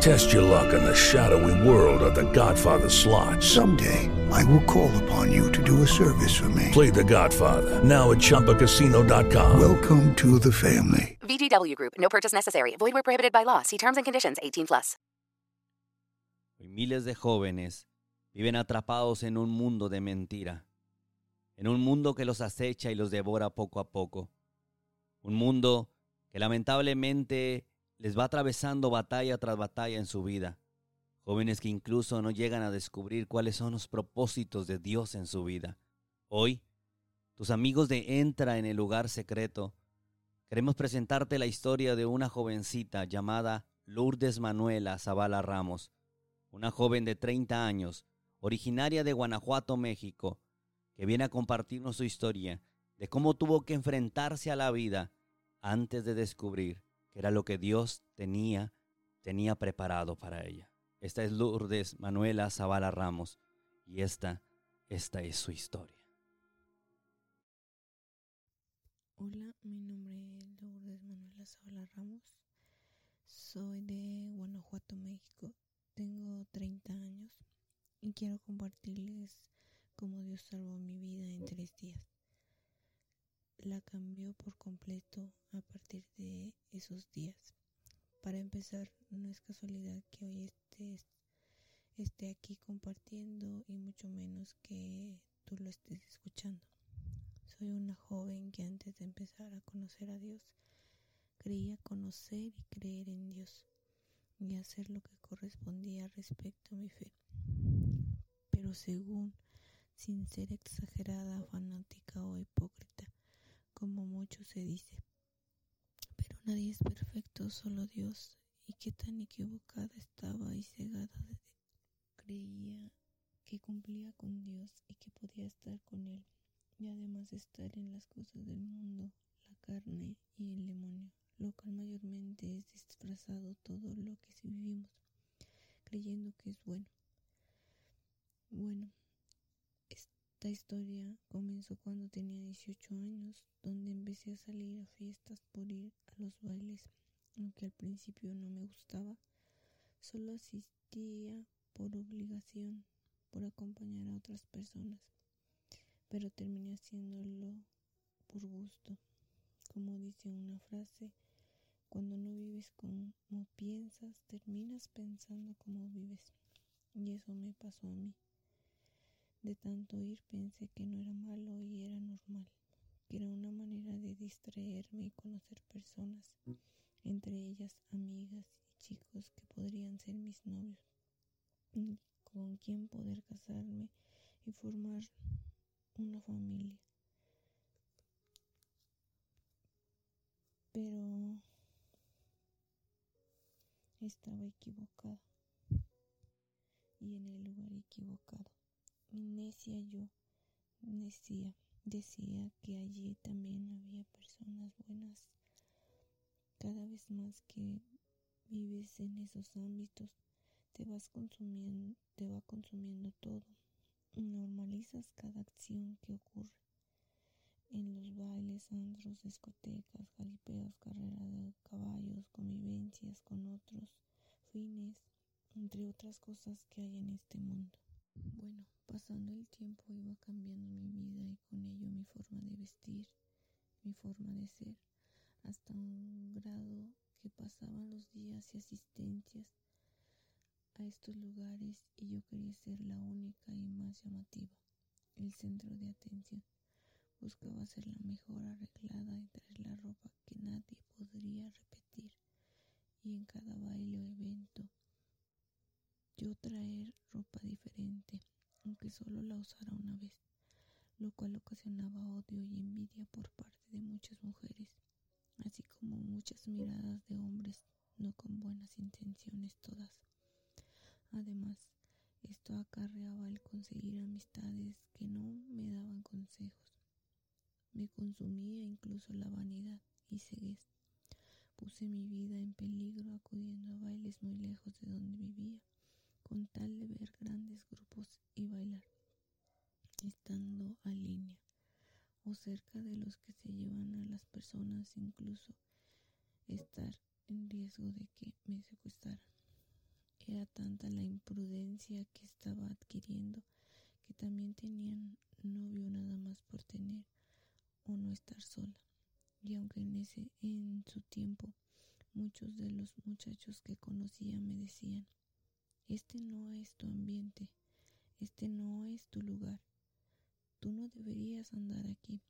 Test your luck in the shadowy world of The Godfather slot. Someday, I will call upon you to do a service for me. Play The Godfather now at ChumbaCasino.com. Welcome to the family. VGW Group. No purchase necessary. Void where prohibited by law. See terms and conditions. 18 plus. Hoy miles de jóvenes viven atrapados en un mundo de mentira, en un mundo que los acecha y los devora poco a poco, un mundo que lamentablemente les va atravesando batalla tras batalla en su vida, jóvenes que incluso no llegan a descubrir cuáles son los propósitos de Dios en su vida. Hoy, tus amigos de Entra en el lugar secreto, queremos presentarte la historia de una jovencita llamada Lourdes Manuela Zavala Ramos, una joven de 30 años, originaria de Guanajuato, México, que viene a compartirnos su historia de cómo tuvo que enfrentarse a la vida antes de descubrir era lo que Dios tenía, tenía preparado para ella. Esta es Lourdes Manuela Zavala Ramos y esta, esta es su historia. Hola, mi nombre es Lourdes Manuela Zavala Ramos. Soy de Guanajuato, México. Tengo 30 años y quiero compartirles cómo Dios salvó mi vida en tres días. La cambió por completo a partir de esos días. Para empezar, no es casualidad que hoy estés, esté aquí compartiendo y mucho menos que tú lo estés escuchando. Soy una joven que antes de empezar a conocer a Dios, creía conocer y creer en Dios y hacer lo que correspondía respecto a mi fe. Pero según, sin ser exagerada, fanática o hipócrita, como mucho se dice. Pero nadie es perfecto, solo Dios. Y qué tan equivocada estaba y cegada creía que cumplía con Dios y que podía estar con Él y además estar en las cosas del mundo, la carne y el demonio, lo cual mayormente es disfrazado todo lo que vivimos, creyendo que es bueno. Bueno, esta historia comenzó cuando tenía 18 años, donde empecé a salir a fiestas por ir a los bailes, aunque al principio no me gustaba, solo asistía por obligación, por acompañar a otras personas pero terminé haciéndolo por gusto. Como dice una frase, cuando no vives como piensas, terminas pensando como vives. Y eso me pasó a mí. De tanto ir pensé que no era malo y era normal, que era una manera de distraerme y conocer personas, entre ellas amigas y chicos que podrían ser mis novios, con quien poder casarme y formar una familia. Pero estaba equivocada y en el lugar equivocado. Necia yo decía, decía que allí también había personas buenas. Cada vez más que vives en esos ámbitos, te vas consumiendo, te va consumiendo todo normalizas cada acción que ocurre en los bailes, antros, discotecas, galipeos, carreras de caballos, convivencias con otros fines, entre otras cosas que hay en este mundo. Bueno, pasando el tiempo iba cambiando mi vida y con ello mi forma de vestir, mi forma de ser, hasta un grado que pasaban los días y asistencias a estos lugares y yo quería ser la única y más llamativa, el centro de atención. Buscaba ser la mejor arreglada y traer la ropa que nadie podría repetir y en cada baile o evento yo traer ropa diferente, aunque solo la usara una vez, lo cual ocasionaba odio y envidia por parte de muchas mujeres, así como muchas miradas de hombres no con buenas intenciones todas. Además, esto acarreaba el conseguir amistades que no me daban consejos. Me consumía incluso la vanidad y ceguez, puse mi vida en peligro acudiendo a bailes muy lejos de donde vivía, con tal de ver grandes grupos y bailar, estando a línea o cerca de los que se llevan a las personas, incluso estar en riesgo de que me secuestraran. Era tanta la imprudencia que estaba adquiriendo que también tenían novio nada más por tener o no estar sola. Y aunque en ese en su tiempo muchos de los muchachos que conocía me decían, este no es tu ambiente, este no es tu lugar, tú no deberías andar aquí,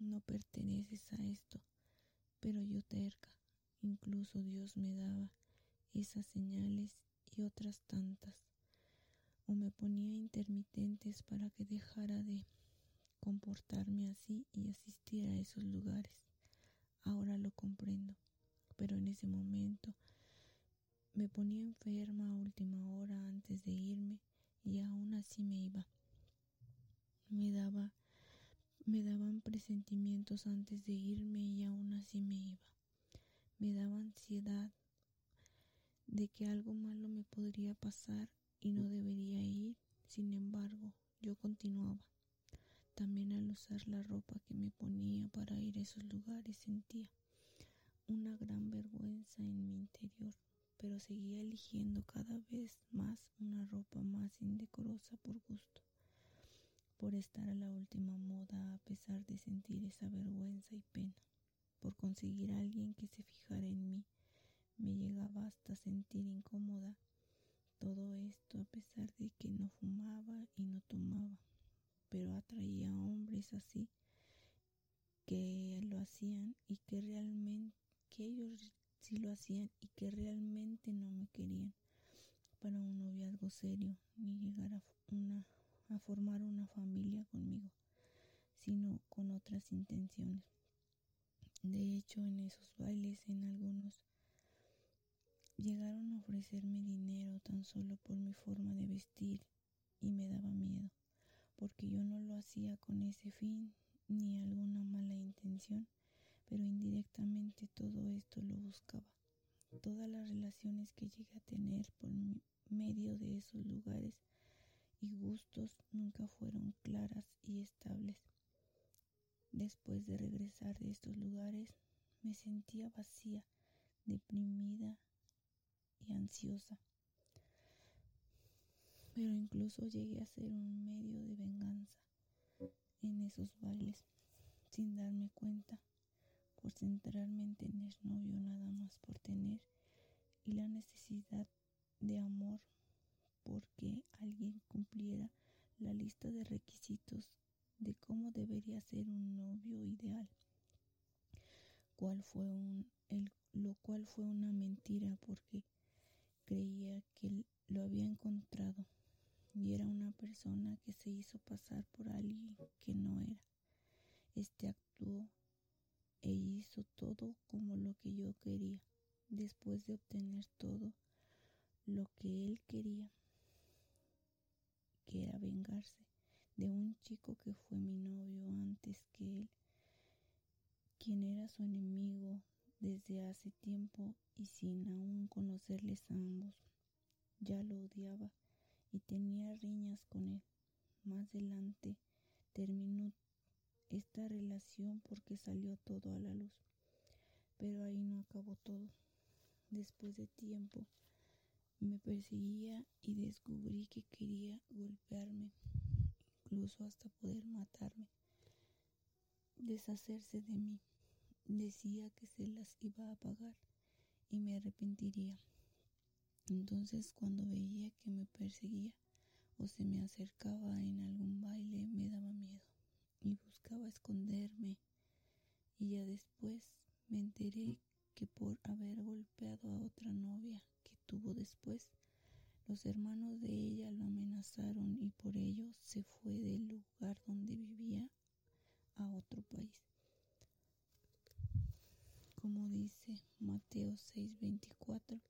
no perteneces a esto, pero yo terca, incluso Dios me daba esas señales y otras tantas, o me ponía intermitentes para que dejara de comportarme así y asistir a esos lugares. Ahora lo comprendo, pero en ese momento me ponía enferma a última hora antes de irme y aún así me iba. Me daba me daban presentimientos antes de irme y aún así me iba. Me daba ansiedad de que algo malo me podría pasar y no debería ir. Sin embargo, yo continuaba. También al usar la ropa que me ponía para ir a esos lugares sentía una gran vergüenza en mi interior, pero seguía eligiendo cada vez más una ropa más indecorosa por gusto, por estar a la última moda a pesar de sentir esa vergüenza y pena, por conseguir a alguien que se fijara en mí. Me llegaba hasta sentir incómoda todo esto a pesar de que no fumaba y no tomaba pero atraía a hombres así que lo hacían y que realmente que ellos sí lo hacían y que realmente no me querían para un noviazgo serio ni llegar a, una, a formar una familia conmigo, sino con otras intenciones. De hecho, en esos bailes, en algunos, llegaron a ofrecerme dinero tan solo por mi forma de vestir y me daba miedo porque yo no lo hacía con ese fin ni alguna mala intención, pero indirectamente todo esto lo buscaba. Todas las relaciones que llegué a tener por medio de esos lugares y gustos nunca fueron claras y estables. Después de regresar de estos lugares, me sentía vacía, deprimida y ansiosa pero incluso llegué a ser un medio de venganza en esos bailes sin darme cuenta por centrarme en tener novio nada más por tener y la necesidad de amor porque alguien cumpliera la lista de requisitos de cómo debería ser un novio ideal cual fue lo cual fue una mentira porque creía que lo había encontrado y era una persona que se hizo pasar por alguien que no era. Este actuó e hizo todo como lo que yo quería, después de obtener todo lo que él quería, que era vengarse de un chico que fue mi novio antes que él, quien era su enemigo desde hace tiempo y sin aún conocerles a ambos. Ya lo odiaba y tenía riñas con él. Más adelante terminó esta relación porque salió todo a la luz. Pero ahí no acabó todo. Después de tiempo me perseguía y descubrí que quería golpearme, incluso hasta poder matarme, deshacerse de mí. Decía que se las iba a pagar y me arrepentiría. Entonces cuando veía que me perseguía o se me acercaba en algún baile me daba miedo y buscaba esconderme y ya después me enteré que por haber golpeado a otra novia que tuvo después, los hermanos de ella lo amenazaron y por ello se fue del lugar donde vivía a otro país. Como dice Mateo 6:24,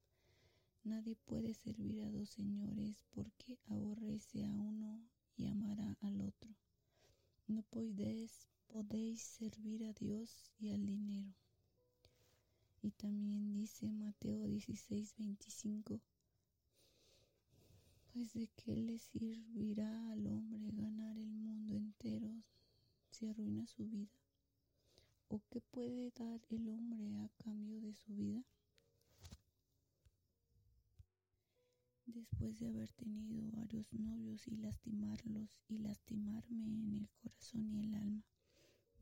Nadie puede servir a dos señores porque aborrece a uno y amará al otro. No podéis, podéis servir a Dios y al dinero. Y también dice Mateo 16, 25, pues de qué le servirá al hombre ganar el mundo entero si arruina su vida. ¿O qué puede dar el hombre a cambio de su vida? Después de haber tenido varios novios y lastimarlos y lastimarme en el corazón y el alma,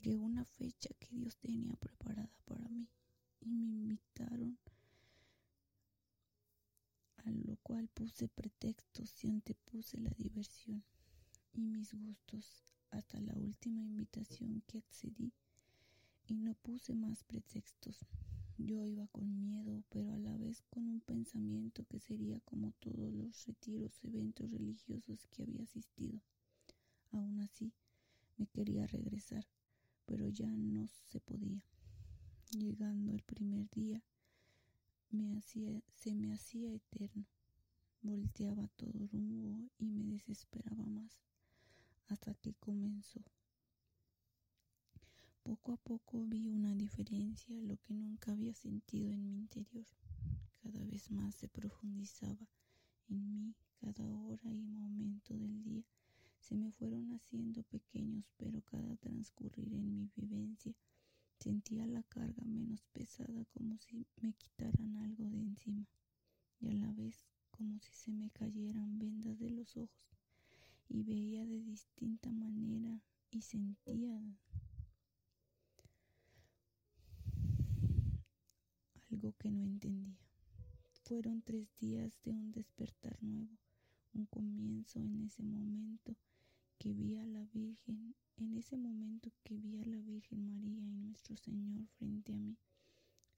llegó una fecha que Dios tenía preparada para mí y me invitaron, a lo cual puse pretextos y antepuse la diversión y mis gustos hasta la última invitación que accedí y no puse más pretextos. Yo iba con miedo, pero a la vez con un pensamiento que sería como todos los retiros, eventos religiosos que había asistido. Aún así, me quería regresar, pero ya no se podía. Llegando el primer día, se me hacía eterno. Volteaba todo rumbo y me desesperaba más, hasta que comenzó. Poco a poco vi una diferencia, lo que nunca había sentido en mi interior. Cada vez más se profundizaba en mí, cada hora y momento del día. Se me fueron haciendo pequeños, pero cada transcurrir en mi vivencia sentía la carga menos pesada como si me quitaran algo de encima y a la vez como si se me cayeran vendas de los ojos y veía de distinta manera y sentía algo que no entendía. Fueron tres días de un despertar nuevo, un comienzo en ese momento que vi a la Virgen, en ese momento que vi a la Virgen María y nuestro Señor frente a mí,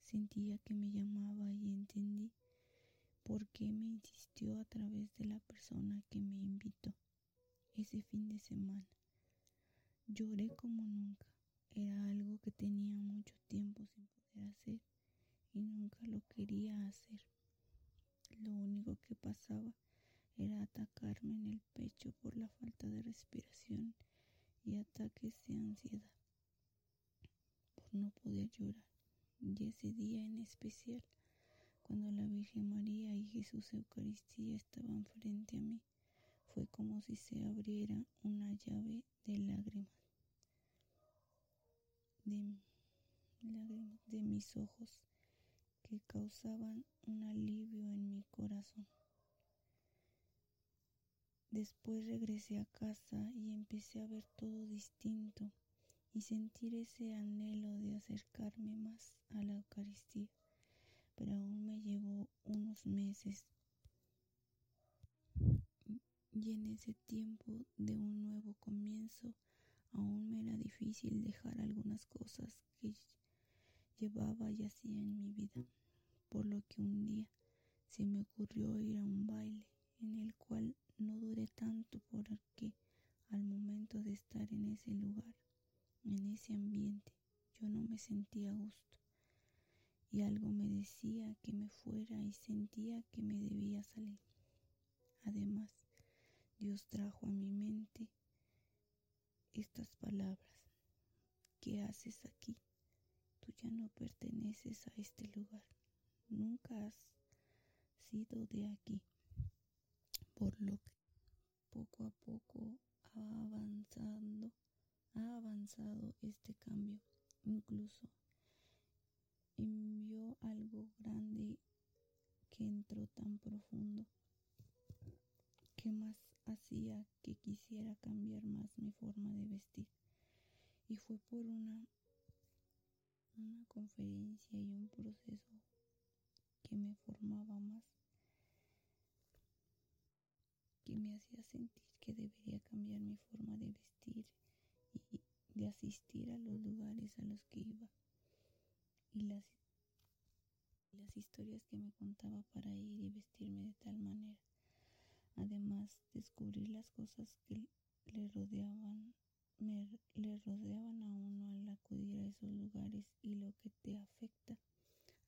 sentía que me llamaba y entendí por qué me insistió a través de la persona que me invitó ese fin de semana. Lloré como nunca, era algo que tenía mucho tiempo sin poder hacer nunca lo quería hacer. Lo único que pasaba era atacarme en el pecho por la falta de respiración y ataques de ansiedad por no poder llorar. Y ese día en especial, cuando la Virgen María y Jesús Eucaristía estaban frente a mí, fue como si se abriera una llave de lágrimas, de, lágrimas de mis ojos que causaban un alivio en mi corazón. Después regresé a casa y empecé a ver todo distinto y sentir ese anhelo de acercarme más a la Eucaristía, pero aún me llevó unos meses y en ese tiempo de un nuevo comienzo aún me era difícil dejar algunas cosas que llevaba y hacía en mi vida por lo que un día se me ocurrió ir a un baile en el cual no duré tanto porque al momento de estar en ese lugar, en ese ambiente, yo no me sentía a gusto y algo me decía que me fuera y sentía que me debía salir. Además, Dios trajo a mi mente estas palabras. ¿Qué haces aquí? Tú ya no perteneces a este lugar nunca has sido de aquí, por lo que poco a poco ha avanzando, ha avanzado este cambio, incluso envió algo grande que entró tan profundo. Que más hacía que quisiera cambiar más mi forma de vestir y fue por una una conferencia y un proceso que me formaba más, que me hacía sentir que debería cambiar mi forma de vestir y de asistir a los lugares a los que iba y las, las historias que me contaba para ir y vestirme de tal manera. Además, descubrir las cosas que le rodeaban, me, le rodeaban a uno al acudir a esos lugares y lo que te afecta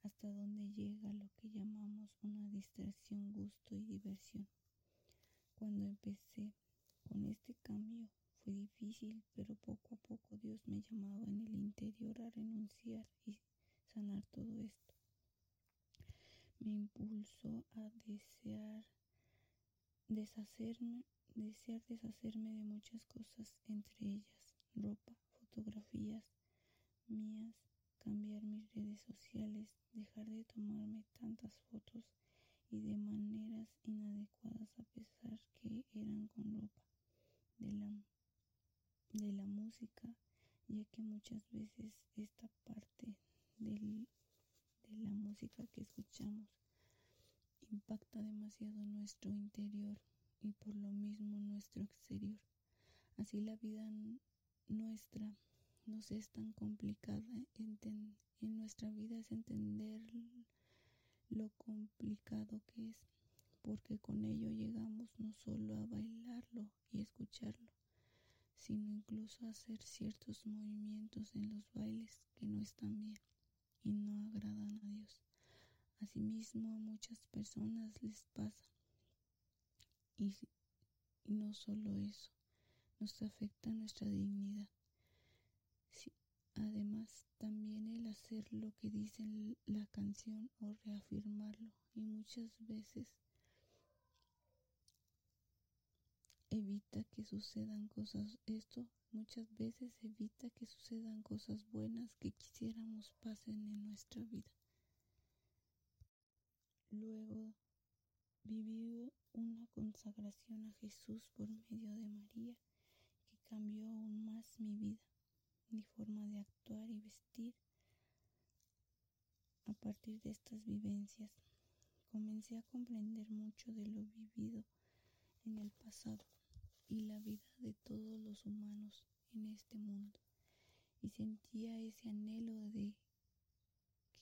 hasta dónde llega lo que llamamos una distracción, gusto y diversión. Cuando empecé con este cambio fue difícil, pero poco a poco Dios me llamaba en el interior a renunciar y sanar todo esto. me impulsó a desear deshacerme, desear deshacerme de muchas cosas, entre ellas ropa, fotografías mías, cambiar mis redes sociales, dejar de tomarme tantas fotos y de maneras inadecuadas a pesar que eran con ropa de la, de la música, ya que muchas veces esta parte del, de la música que escuchamos impacta demasiado nuestro interior y por lo mismo nuestro exterior. Así la vida nuestra nos es tan complicada, en, nuestra vida es entender lo complicado que es, porque con ello llegamos no solo a bailarlo y escucharlo, sino incluso a hacer ciertos movimientos en los bailes que no están bien y no agradan a Dios. Asimismo a muchas personas les pasa. Y, y no solo eso, nos afecta nuestra dignidad. Además, también el hacer lo que dice la canción o reafirmarlo y muchas veces evita que sucedan cosas, esto muchas veces evita que sucedan cosas buenas que quisiéramos pasen en nuestra vida. Luego viví una consagración a Jesús por medio de María que cambió aún más mi vida, mi forma de actuar y vestir. A partir de estas vivencias, comencé a comprender mucho de lo vivido en el pasado y la vida de todos los humanos en este mundo y sentía ese anhelo de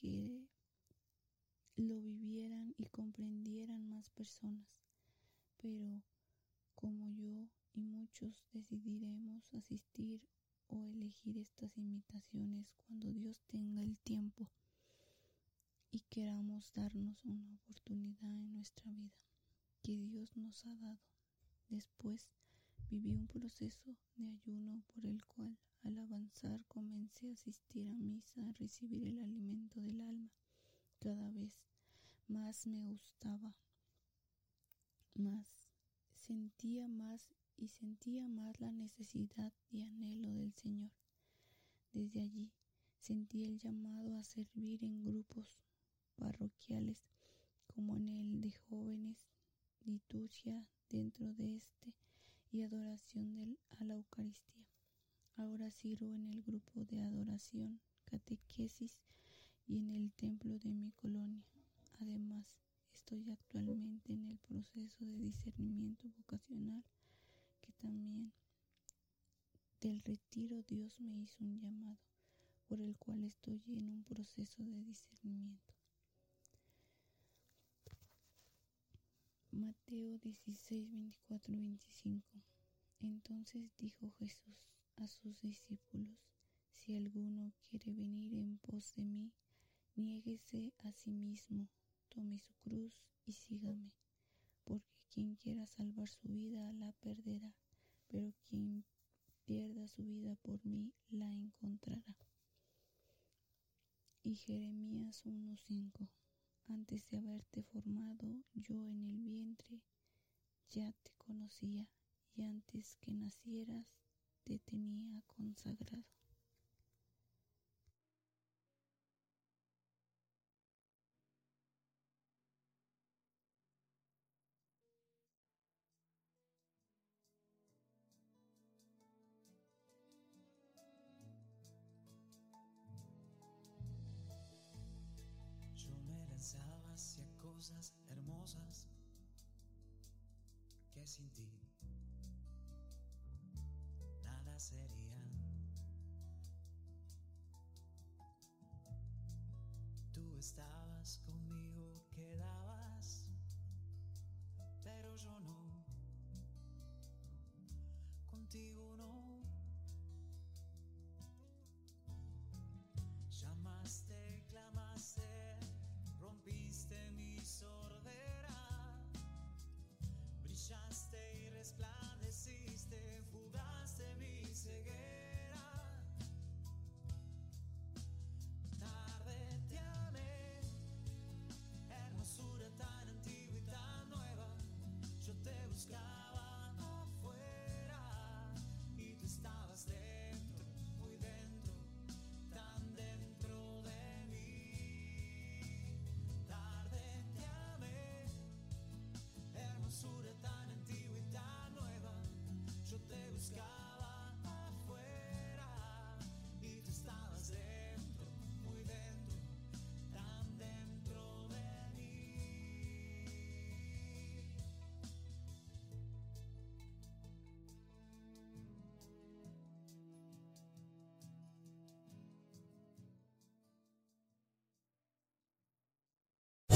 que lo vivieran y comprendieran más personas. Pero como yo y muchos decidiremos asistir o elegir estas imitaciones cuando Dios tenga el tiempo y queramos darnos una oportunidad en nuestra vida que Dios nos ha dado. Después Viví un proceso de ayuno por el cual al avanzar comencé a asistir a misa, a recibir el alimento del alma. Cada vez más me gustaba, más sentía más y sentía más la necesidad y anhelo del Señor. Desde allí sentí el llamado a servir en grupos parroquiales como en el de jóvenes, liturgia dentro de este y adoración a la Eucaristía. Ahora sirvo en el grupo de adoración, catequesis y en el templo de mi colonia. Además, estoy actualmente en el proceso de discernimiento vocacional que también del retiro Dios me hizo un llamado por el cual estoy en un proceso de discernimiento. Mateo 16, 24, 25. Entonces dijo Jesús a sus discípulos, si alguno quiere venir en pos de mí, niéguese a sí mismo, tome su cruz y sígame, porque quien quiera salvar su vida la perderá, pero quien pierda su vida por mí la encontrará. Y Jeremías 1.5 antes de haberte formado yo en el vientre, ya te conocía y antes que nacieras te tenía consagrado. Sin ti nada serían. Tú estabas conmigo, quedabas, pero yo no. Contigo no. Mi